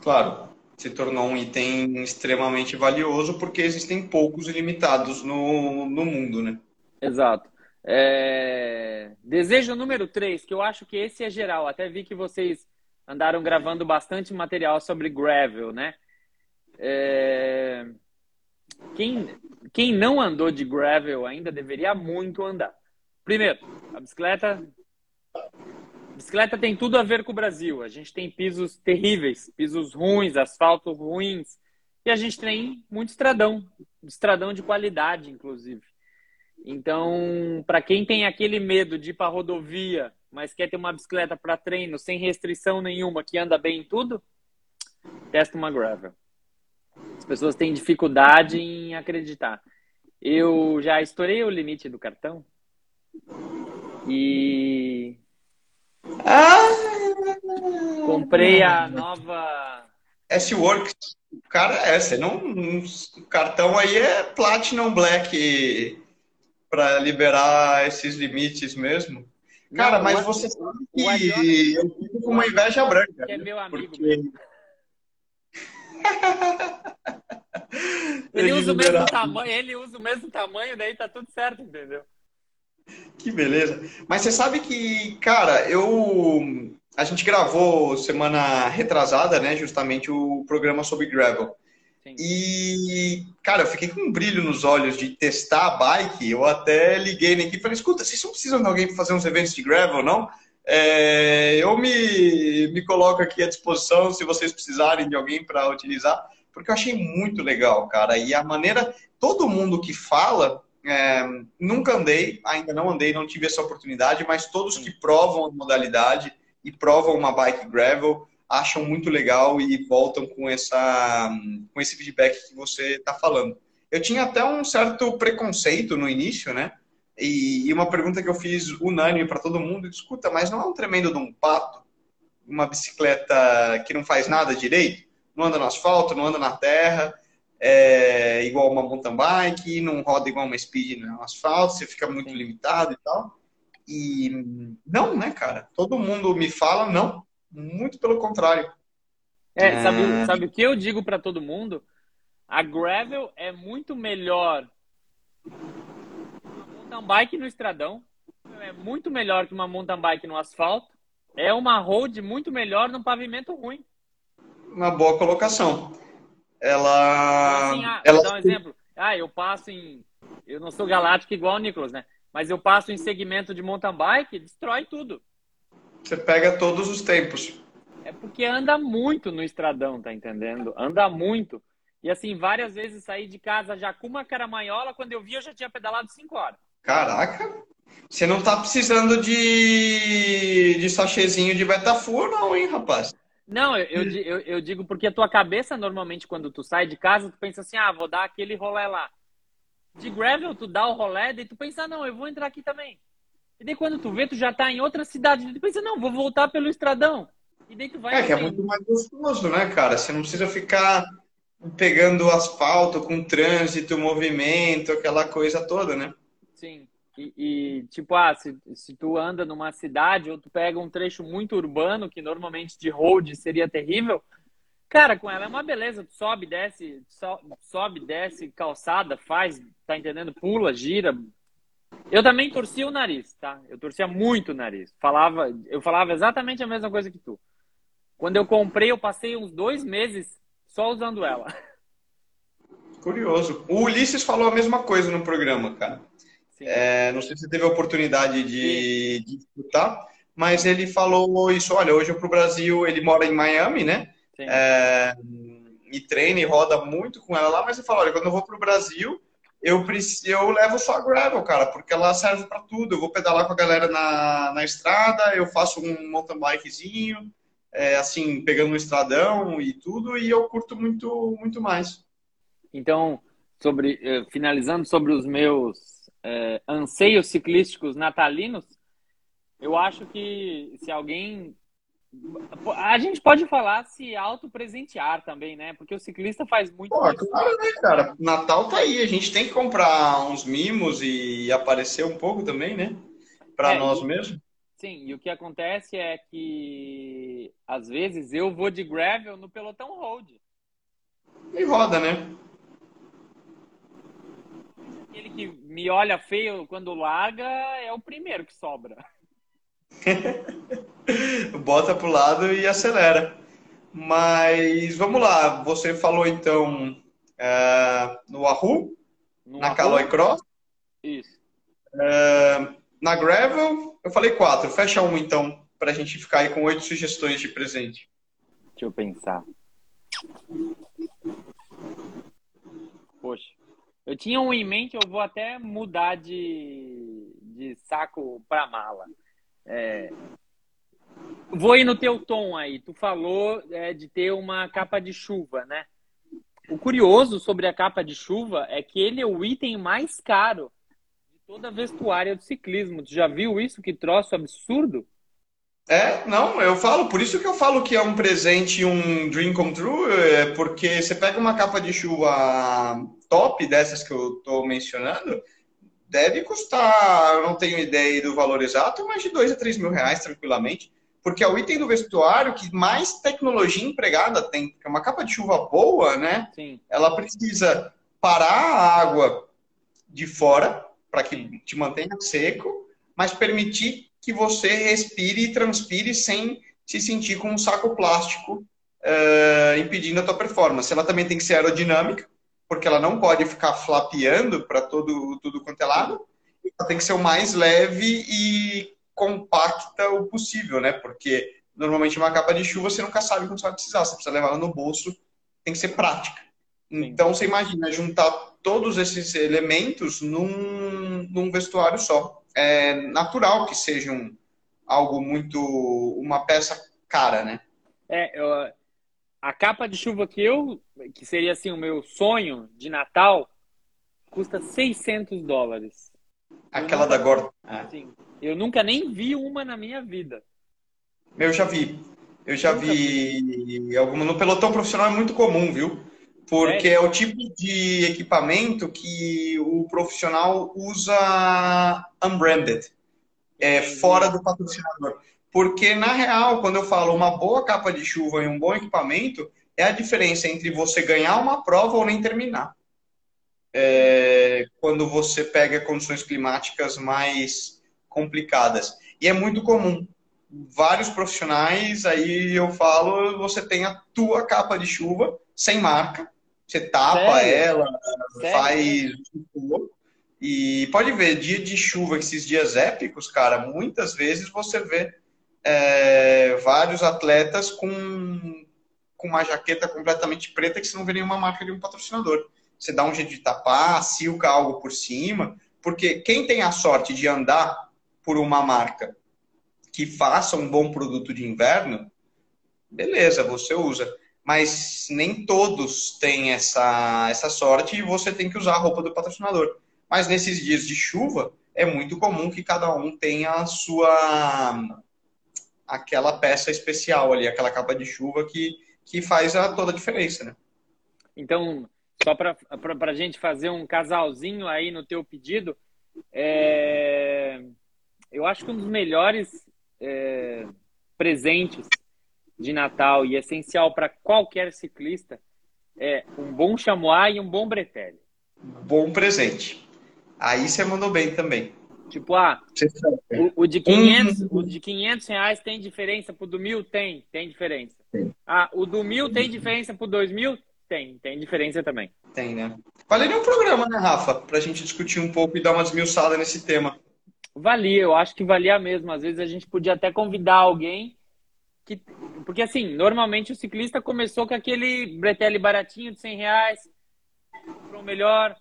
Claro, se tornou um item extremamente valioso porque existem poucos limitados no, no mundo, né? Exato. É... Desejo número 3, que eu acho que esse é geral. Até vi que vocês andaram gravando bastante material sobre gravel, né? É... Quem, quem não andou de gravel ainda deveria muito andar. Primeiro, a bicicleta. A bicicleta tem tudo a ver com o Brasil. A gente tem pisos terríveis, pisos ruins, asfalto ruins. E a gente tem muito estradão, estradão de qualidade, inclusive. Então, para quem tem aquele medo de ir para rodovia, mas quer ter uma bicicleta para treino sem restrição nenhuma, que anda bem em tudo, testa uma gravel. As pessoas têm dificuldade em acreditar. Eu já estourei o limite do cartão e. Ah! Comprei a nova. S-Works. Cara, é, você não. O cartão aí é Platinum Black para liberar esses limites mesmo. Cara, não, mas você sabe que eu fico com uma inveja branca. Que é meu amigo. Porque... (laughs) ele usa o mesmo tamanho, ele usa o mesmo tamanho, daí tá tudo certo, entendeu? Que beleza. Mas você sabe que, cara, eu. A gente gravou semana retrasada, né? Justamente o programa sobre gravel. Sim. E, cara, eu fiquei com um brilho nos olhos de testar a bike. Eu até liguei na equipe e falei: escuta, vocês não precisam de alguém para fazer uns eventos de gravel, não? É, eu me, me coloco aqui à disposição se vocês precisarem de alguém para utilizar, porque eu achei muito legal, cara. E a maneira, todo mundo que fala é, nunca andei, ainda não andei, não tive essa oportunidade, mas todos que provam a modalidade e provam uma bike gravel acham muito legal e voltam com, essa, com esse feedback que você está falando. Eu tinha até um certo preconceito no início, né? E, e uma pergunta que eu fiz unânime para todo mundo: escuta, mas não é um tremendo de um pato? Uma bicicleta que não faz nada direito? Não anda no asfalto, não anda na terra é, igual uma mountain bike, não roda igual uma speed no asfalto, você fica muito limitado e tal. E não, né, cara? Todo mundo me fala não, muito pelo contrário. É, sabe, é... sabe o que eu digo para todo mundo? A gravel é muito melhor uma mountain bike no estradão, é muito melhor que uma mountain bike no asfalto, é uma road muito melhor num pavimento ruim. Uma boa colocação ela. Assim, ah, ela... Vou dar um exemplo. Ah, eu passo em. Eu não sou galáctico igual o Nicolas, né? Mas eu passo em segmento de mountain bike, destrói tudo. Você pega todos os tempos. É porque anda muito no estradão, tá entendendo? Anda muito. E assim, várias vezes saí de casa já com uma caramanhola, quando eu vi eu já tinha pedalado 5 horas. Caraca! Você não tá precisando de, de sachêzinho de Betafur, não, hein, rapaz? Não, eu, eu, eu, digo porque a tua cabeça, normalmente, quando tu sai de casa, tu pensa assim, ah, vou dar aquele rolê lá. De gravel, tu dá o rolê, e tu pensa, ah, não, eu vou entrar aqui também. E daí quando tu vê, tu já tá em outra cidade. Tu pensa, não, vou voltar pelo estradão. E daí tu vai... É, que é muito mais gostoso, né, cara? Você não precisa ficar pegando asfalto com trânsito, movimento, aquela coisa toda, né? Sim. E, e, tipo, ah, se, se tu anda numa cidade ou tu pega um trecho muito urbano, que normalmente de road seria terrível, cara, com ela é uma beleza. Tu sobe, desce, so, sobe, desce, calçada, faz, tá entendendo? Pula, gira. Eu também torcia o nariz, tá? Eu torcia muito o nariz. Falava, eu falava exatamente a mesma coisa que tu. Quando eu comprei, eu passei uns dois meses só usando ela. (laughs) Curioso. O Ulisses falou a mesma coisa no programa, cara. É, não sei se teve a oportunidade de, de escutar, mas ele falou isso. Olha, hoje eu para o Brasil, ele mora em Miami, né? É, e treina e roda muito com ela lá, mas ele fala: olha, quando eu vou para o Brasil, eu, eu levo só a gravel, cara, porque ela serve para tudo. Eu vou pedalar com a galera na, na estrada, eu faço um mountain bikezinho, é, assim, pegando um estradão e tudo, e eu curto muito, muito mais. Então, sobre, eh, finalizando sobre os meus é, anseios ciclísticos natalinos, eu acho que se alguém a gente pode falar se auto-presentear também, né? Porque o ciclista faz muito Pô. Claro, né, cara? Natal tá aí. A gente tem que comprar uns mimos e aparecer um pouco também, né? Para é, nós mesmos. Sim, e o que acontece é que às vezes eu vou de gravel no pelotão road. E roda, né? Aquele que me olha feio quando larga é o primeiro que sobra. (laughs) Bota pro lado e acelera. Mas vamos lá, você falou então é, no Wahoo, no na Caloi Cross. Isso. É, na Gravel, eu falei quatro. Fecha um então, para a gente ficar aí com oito sugestões de presente. Deixa eu pensar. Poxa, eu tinha um em mente, eu vou até mudar de, de saco para mala. É... Vou ir no teu tom aí. Tu falou é, de ter uma capa de chuva, né? O curioso sobre a capa de chuva é que ele é o item mais caro de toda a vestuária do ciclismo. Tu já viu isso? Que troço absurdo? É, não, eu falo, por isso que eu falo que é um presente, um dream come true, é porque você pega uma capa de chuva top dessas que eu tô mencionando, deve custar, eu não tenho ideia do valor exato, mas de 2 a 3 mil reais tranquilamente, porque é o item do vestuário que mais tecnologia empregada tem. Porque uma capa de chuva boa, né? Sim. Ela precisa parar a água de fora para que te mantenha seco, mas permitir que você respire e transpire sem se sentir com um saco plástico uh, impedindo a tua performance. Ela também tem que ser aerodinâmica, porque ela não pode ficar flapeando para todo tudo quanto é lado. Ela tem que ser o mais leve e compacta o possível, né? Porque normalmente uma capa de chuva você nunca sabe quando você vai precisar. Você precisa levar ela no bolso, tem que ser prática. Então você imagina juntar todos esses elementos num, num vestuário só. É natural que seja um, algo muito. uma peça cara, né? É, eu, a capa de chuva que eu, que seria assim o meu sonho de Natal, custa 600 dólares. Aquela nunca, da Gordon. É. Sim. Eu nunca nem vi uma na minha vida. Eu já vi. Eu já vi, vi alguma no pelotão profissional é muito comum, viu? Porque é o tipo de equipamento que o profissional usa unbranded, é fora do patrocinador. Porque, na real, quando eu falo uma boa capa de chuva e um bom equipamento, é a diferença entre você ganhar uma prova ou nem terminar. É, quando você pega condições climáticas mais complicadas. E é muito comum. Vários profissionais, aí eu falo, você tem a tua capa de chuva sem marca, você tapa Sério? ela, Sério? faz e pode ver, dia de chuva, esses dias épicos, cara, muitas vezes você vê é, vários atletas com, com uma jaqueta completamente preta que você não vê nenhuma marca de um patrocinador. Você dá um jeito de tapar, silca algo por cima, porque quem tem a sorte de andar por uma marca que faça um bom produto de inverno, beleza, você usa. Mas nem todos têm essa, essa sorte e você tem que usar a roupa do patrocinador. Mas nesses dias de chuva, é muito comum que cada um tenha a sua aquela peça especial ali, aquela capa de chuva que, que faz a, toda a diferença, né? Então, só para a gente fazer um casalzinho aí no teu pedido, é... eu acho que um dos melhores é... presentes de Natal e essencial para qualquer ciclista é um bom chamois e um bom bretelle. Bom presente. Aí você mandou bem também. Tipo, ah, o, o, de 500, o de 500 reais tem diferença pro do mil? Tem, tem diferença. Tem. Ah, o do mil tem diferença pro dois mil? Tem, tem diferença também. Tem, né? Valeria um programa, né, Rafa? Pra gente discutir um pouco e dar uma desmiuçada nesse tema. Valia, eu acho que valia mesmo. Às vezes a gente podia até convidar alguém que... Porque assim, normalmente o ciclista começou com aquele bretelle baratinho de 100 reais, comprou melhor,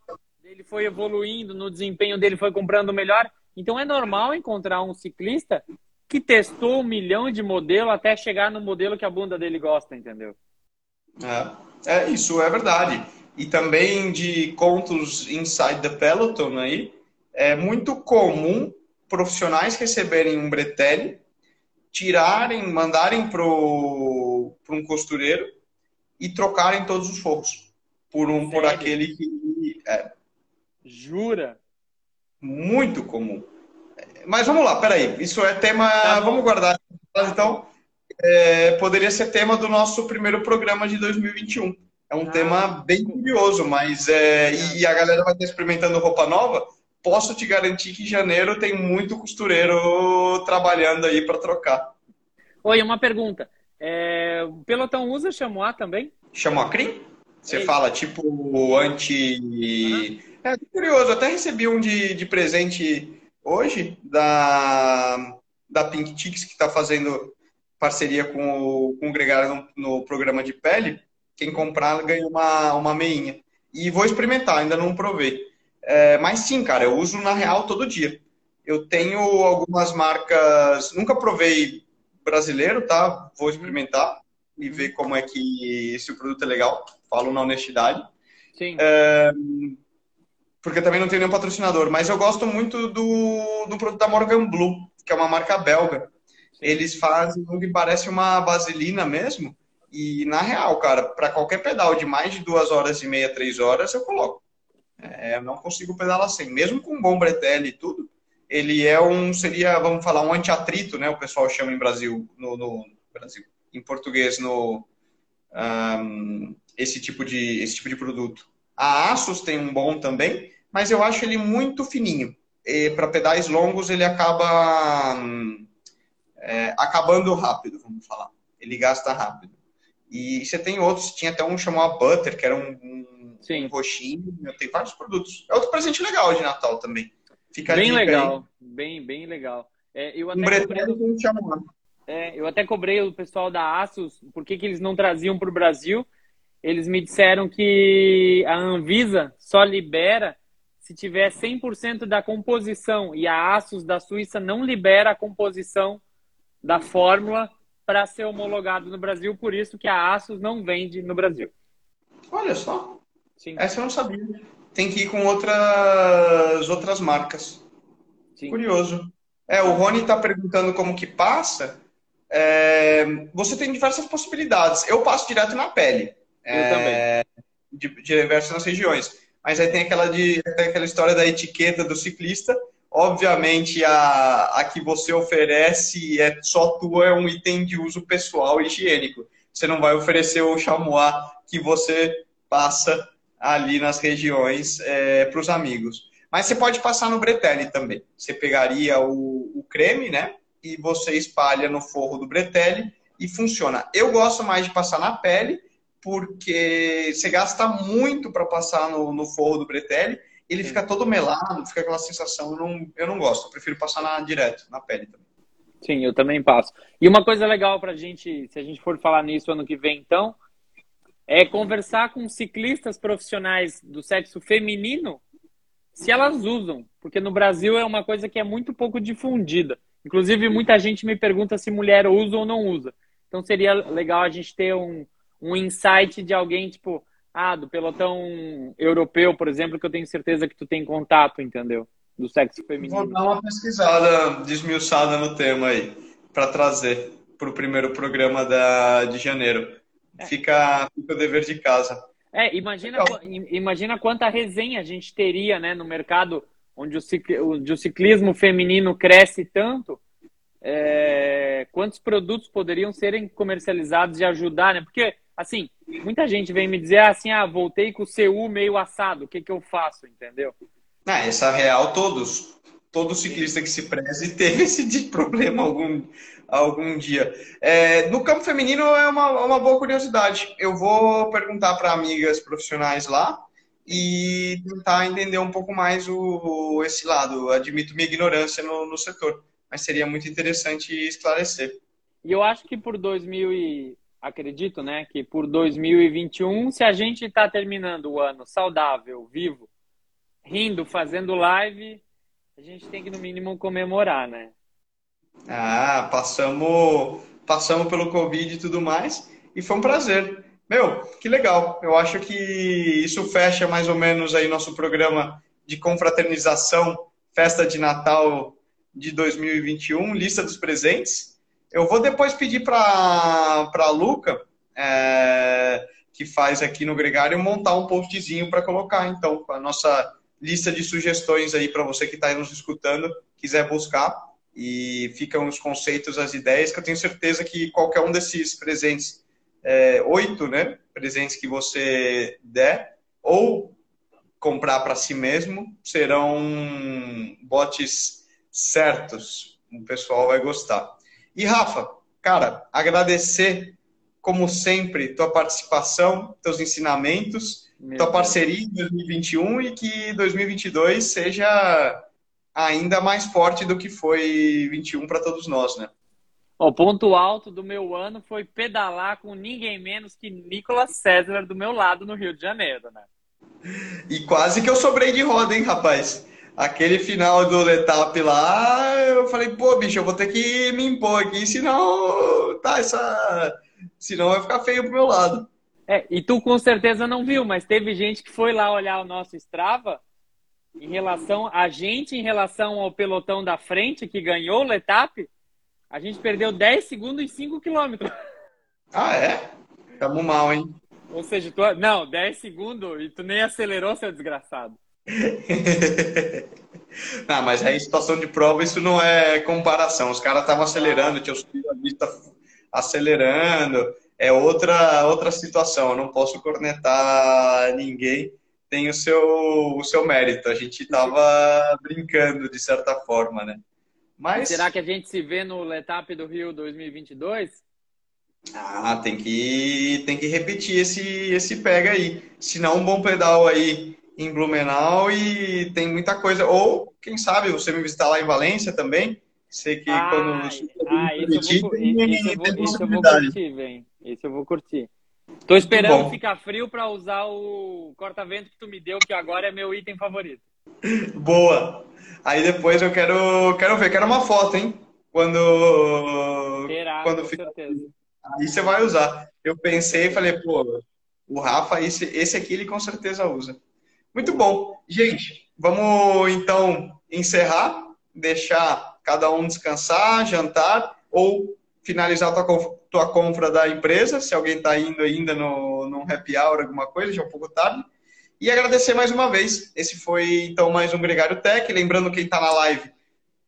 Ele foi evoluindo no desempenho dele, foi comprando melhor. Então é normal encontrar um ciclista que testou um milhão de modelo até chegar no modelo que a bunda dele gosta, entendeu? É, é isso é verdade. E também de contos inside the peloton aí, é muito comum profissionais receberem um bretelle, tirarem, mandarem para um costureiro e trocarem todos os forros por um Sério? por aquele que é. Jura? Muito comum. Mas vamos lá, peraí. Isso é tema. Tá vamos guardar. Então, é, poderia ser tema do nosso primeiro programa de 2021. É um ah, tema bem curioso, mas é, e a galera vai estar experimentando roupa nova. Posso te garantir que em janeiro tem muito costureiro trabalhando aí para trocar. Oi, uma pergunta. É, o pelotão usa chamois também? Chamois cream? Você é fala tipo anti. Uhum. É curioso, até recebi um de, de presente hoje da, da Pink Chicks, que está fazendo parceria com o, com o Gregário no, no, programa de pele. Quem comprar ganha uma, uma meinha. E vou experimentar, ainda não provei. É, mas sim, cara, eu uso na real todo dia. Eu tenho algumas marcas, nunca provei brasileiro, tá? Vou experimentar e ver como é que esse produto é legal. Falo na honestidade. Sim. É, porque também não tenho nenhum patrocinador, mas eu gosto muito do, do produto da Morgan Blue, que é uma marca belga. Eles fazem o que parece uma vaselina mesmo. E na real, cara, para qualquer pedal de mais de duas horas e meia, três horas, eu coloco. É, eu não consigo pedalar sem, mesmo com bom bretelle e tudo. Ele é um, seria, vamos falar, um antiatrito, né? O pessoal chama em Brasil, no, no Brasil, em português, no um, esse tipo de esse tipo de produto. A Asus tem um bom também, mas eu acho ele muito fininho. Para pedais longos, ele acaba é, acabando rápido, vamos falar. Ele gasta rápido. E você tem outros, tinha até um chamado Butter, que era um, um, um roxinho. Tem vários produtos. É outro presente legal de Natal também. Fica bem legal, aí. bem, bem legal. É, eu até um cobrei, é, eu até cobrei o pessoal da Asus, por que, que eles não traziam para o Brasil. Eles me disseram que a Anvisa só libera se tiver 100% da composição e a Asus da Suíça não libera a composição da fórmula para ser homologado no Brasil, por isso que a Asus não vende no Brasil. Olha só. Sim. Essa eu não sabia. Tem que ir com outras outras marcas. Sim. Curioso. É, o Rony está perguntando como que passa. É, você tem diversas possibilidades. Eu passo direto na pele. Eu é, também. De, de diversas regiões mas aí tem aquela, de, tem aquela história da etiqueta do ciclista. Obviamente, a, a que você oferece é só tua, é um item de uso pessoal e higiênico. Você não vai oferecer o chamois que você passa ali nas regiões é, para os amigos. Mas você pode passar no bretelle também. Você pegaria o, o creme, né? E você espalha no forro do bretelle e funciona. Eu gosto mais de passar na pele, porque você gasta muito para passar no, no, forro do bretelle, ele Sim. fica todo melado, fica aquela sensação, eu não, eu não gosto, eu prefiro passar na, direto, na pele também. Sim, eu também passo. E uma coisa legal para a gente, se a gente for falar nisso ano que vem, então, é conversar com ciclistas profissionais do sexo feminino se elas usam, porque no Brasil é uma coisa que é muito pouco difundida. Inclusive, muita gente me pergunta se mulher usa ou não usa. Então, seria legal a gente ter um, um insight de alguém, tipo, ah, do pelotão europeu, por exemplo, que eu tenho certeza que tu tem contato, entendeu? Do sexo feminino. Vou dar uma pesquisada desmiuçada no tema aí, para trazer para o primeiro programa da, de janeiro. É. Fica, fica o dever de casa. É, imagina, imagina quanta resenha a gente teria né, no mercado onde o, onde o ciclismo feminino cresce tanto. É, quantos produtos poderiam serem comercializados e ajudar, né? Porque assim, muita gente vem me dizer assim, ah, voltei com o CU meio assado, o que que eu faço, entendeu? Ah, essa real todos, todo ciclista que se preze teve esse problema algum, algum dia. É, no campo feminino é uma, uma boa curiosidade. Eu vou perguntar para amigas profissionais lá e tentar entender um pouco mais o, esse lado. Admito minha ignorância no, no setor, mas seria muito interessante esclarecer. E eu acho que por 2000 e acredito, né, que por 2021, se a gente está terminando o ano saudável, vivo, rindo, fazendo live, a gente tem que, no mínimo, comemorar, né? Ah, passamos, passamos pelo Covid e tudo mais, e foi um prazer. Meu, que legal. Eu acho que isso fecha mais ou menos aí nosso programa de confraternização, festa de Natal de 2021, lista dos presentes. Eu vou depois pedir para a Luca, é, que faz aqui no Gregário, montar um postzinho para colocar, então, a nossa lista de sugestões aí para você que está nos escutando, quiser buscar. E ficam os conceitos, as ideias, que eu tenho certeza que qualquer um desses presentes, é, oito né, presentes que você der, ou comprar para si mesmo, serão botes certos. O pessoal vai gostar. E Rafa, cara, agradecer como sempre tua participação, teus ensinamentos, Meu tua parceria em 2021 e que 2022 seja ainda mais forte do que foi 21 para todos nós, né? O ponto alto do meu ano foi pedalar com ninguém menos que Nicolas César do meu lado no Rio de Janeiro, né? E quase que eu sobrei de roda, hein, rapaz? Aquele final do etapa lá, eu falei, pô, bicho, eu vou ter que me impor aqui, senão tá essa, senão vai ficar feio pro meu lado. É, e tu com certeza não viu, mas teve gente que foi lá olhar o nosso Strava em relação a gente, em relação ao pelotão da frente que ganhou o Letap, a gente perdeu 10 segundos em 5 quilômetros. Ah, é? Tamo mal, hein? Ou seja, tu, não, 10 segundos e tu nem acelerou, seu desgraçado. Não, (laughs) mas aí situação de prova, isso não é comparação. Os caras estavam acelerando, tinha os vista acelerando. É outra, outra situação. Eu não posso cornetar ninguém tem o seu, o seu mérito. A gente estava brincando de certa forma, né? Mas será que a gente se vê no Letap do Rio 2022? Ah, tem que tem que repetir esse esse pega aí. Se não um bom pedal aí em Blumenau e tem muita coisa. Ou quem sabe você me visitar lá em Valência também. Sei que ah, quando ah, esse eu vou, eu vou, eu vou curtir, vem. Esse eu vou curtir. Tô esperando ficar frio para usar o corta-vento que tu me deu, que agora é meu item favorito. (laughs) Boa. Aí depois eu quero, quero ver, quero uma foto, hein? Quando. Terá, quando com fica... certeza. Aí você vai usar. Eu pensei e falei, pô, o Rafa, esse, esse aqui ele com certeza usa. Muito bom. Gente, vamos então encerrar, deixar cada um descansar, jantar ou finalizar tua, tua compra da empresa, se alguém está indo ainda no, no happy hour, alguma coisa, já é um pouco tarde. E agradecer mais uma vez. Esse foi, então, mais um Gregário Tech. Lembrando, quem está na live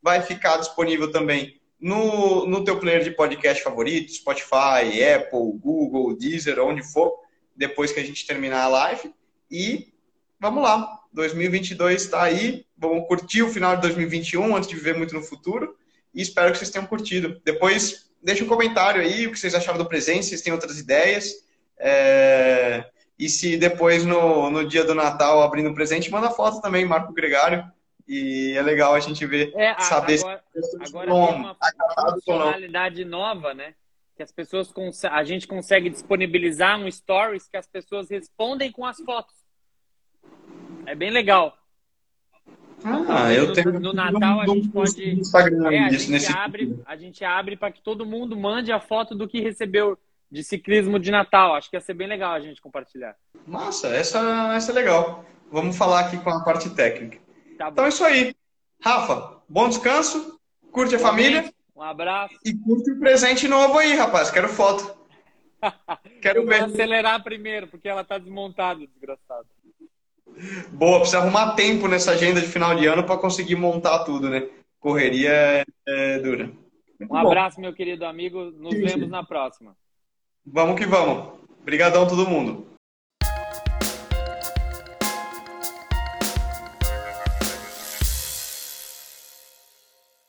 vai ficar disponível também no, no teu player de podcast favorito, Spotify, Apple, Google, Deezer, onde for, depois que a gente terminar a live. E vamos lá, 2022 está aí. Vamos curtir o final de 2021 antes de viver muito no futuro. E espero que vocês tenham curtido. Depois deixa um comentário aí o que vocês acharam do presente, se vocês têm outras ideias. É... E se depois, no, no dia do Natal, abrindo o presente, manda foto também, Marco Gregário. E é legal a gente ver, é, saber agora, se agora tem uma funcionalidade nova, né? Que as pessoas a gente consegue disponibilizar um stories que as pessoas respondem com as fotos. É bem legal. Ah, eu no, tenho. No Natal a gente pode. Instagram é, a, gente nesse... abre, a gente abre para que todo mundo mande a foto do que recebeu de ciclismo de Natal. Acho que ia ser bem legal a gente compartilhar. Massa, essa, essa é legal. Vamos falar aqui com a parte técnica. Tá então é isso aí. Rafa, bom descanso, curte a família. Um abraço. E curte o presente novo aí, rapaz. Quero foto. (laughs) Quero ver. Acelerar primeiro, porque ela tá desmontada, desgraçado. Boa, precisa arrumar tempo nessa agenda de final de ano para conseguir montar tudo, né? Correria é, é dura. Muito um abraço, meu querido amigo. Nos Sim. vemos na próxima. Vamos que vamos. Obrigadão todo mundo.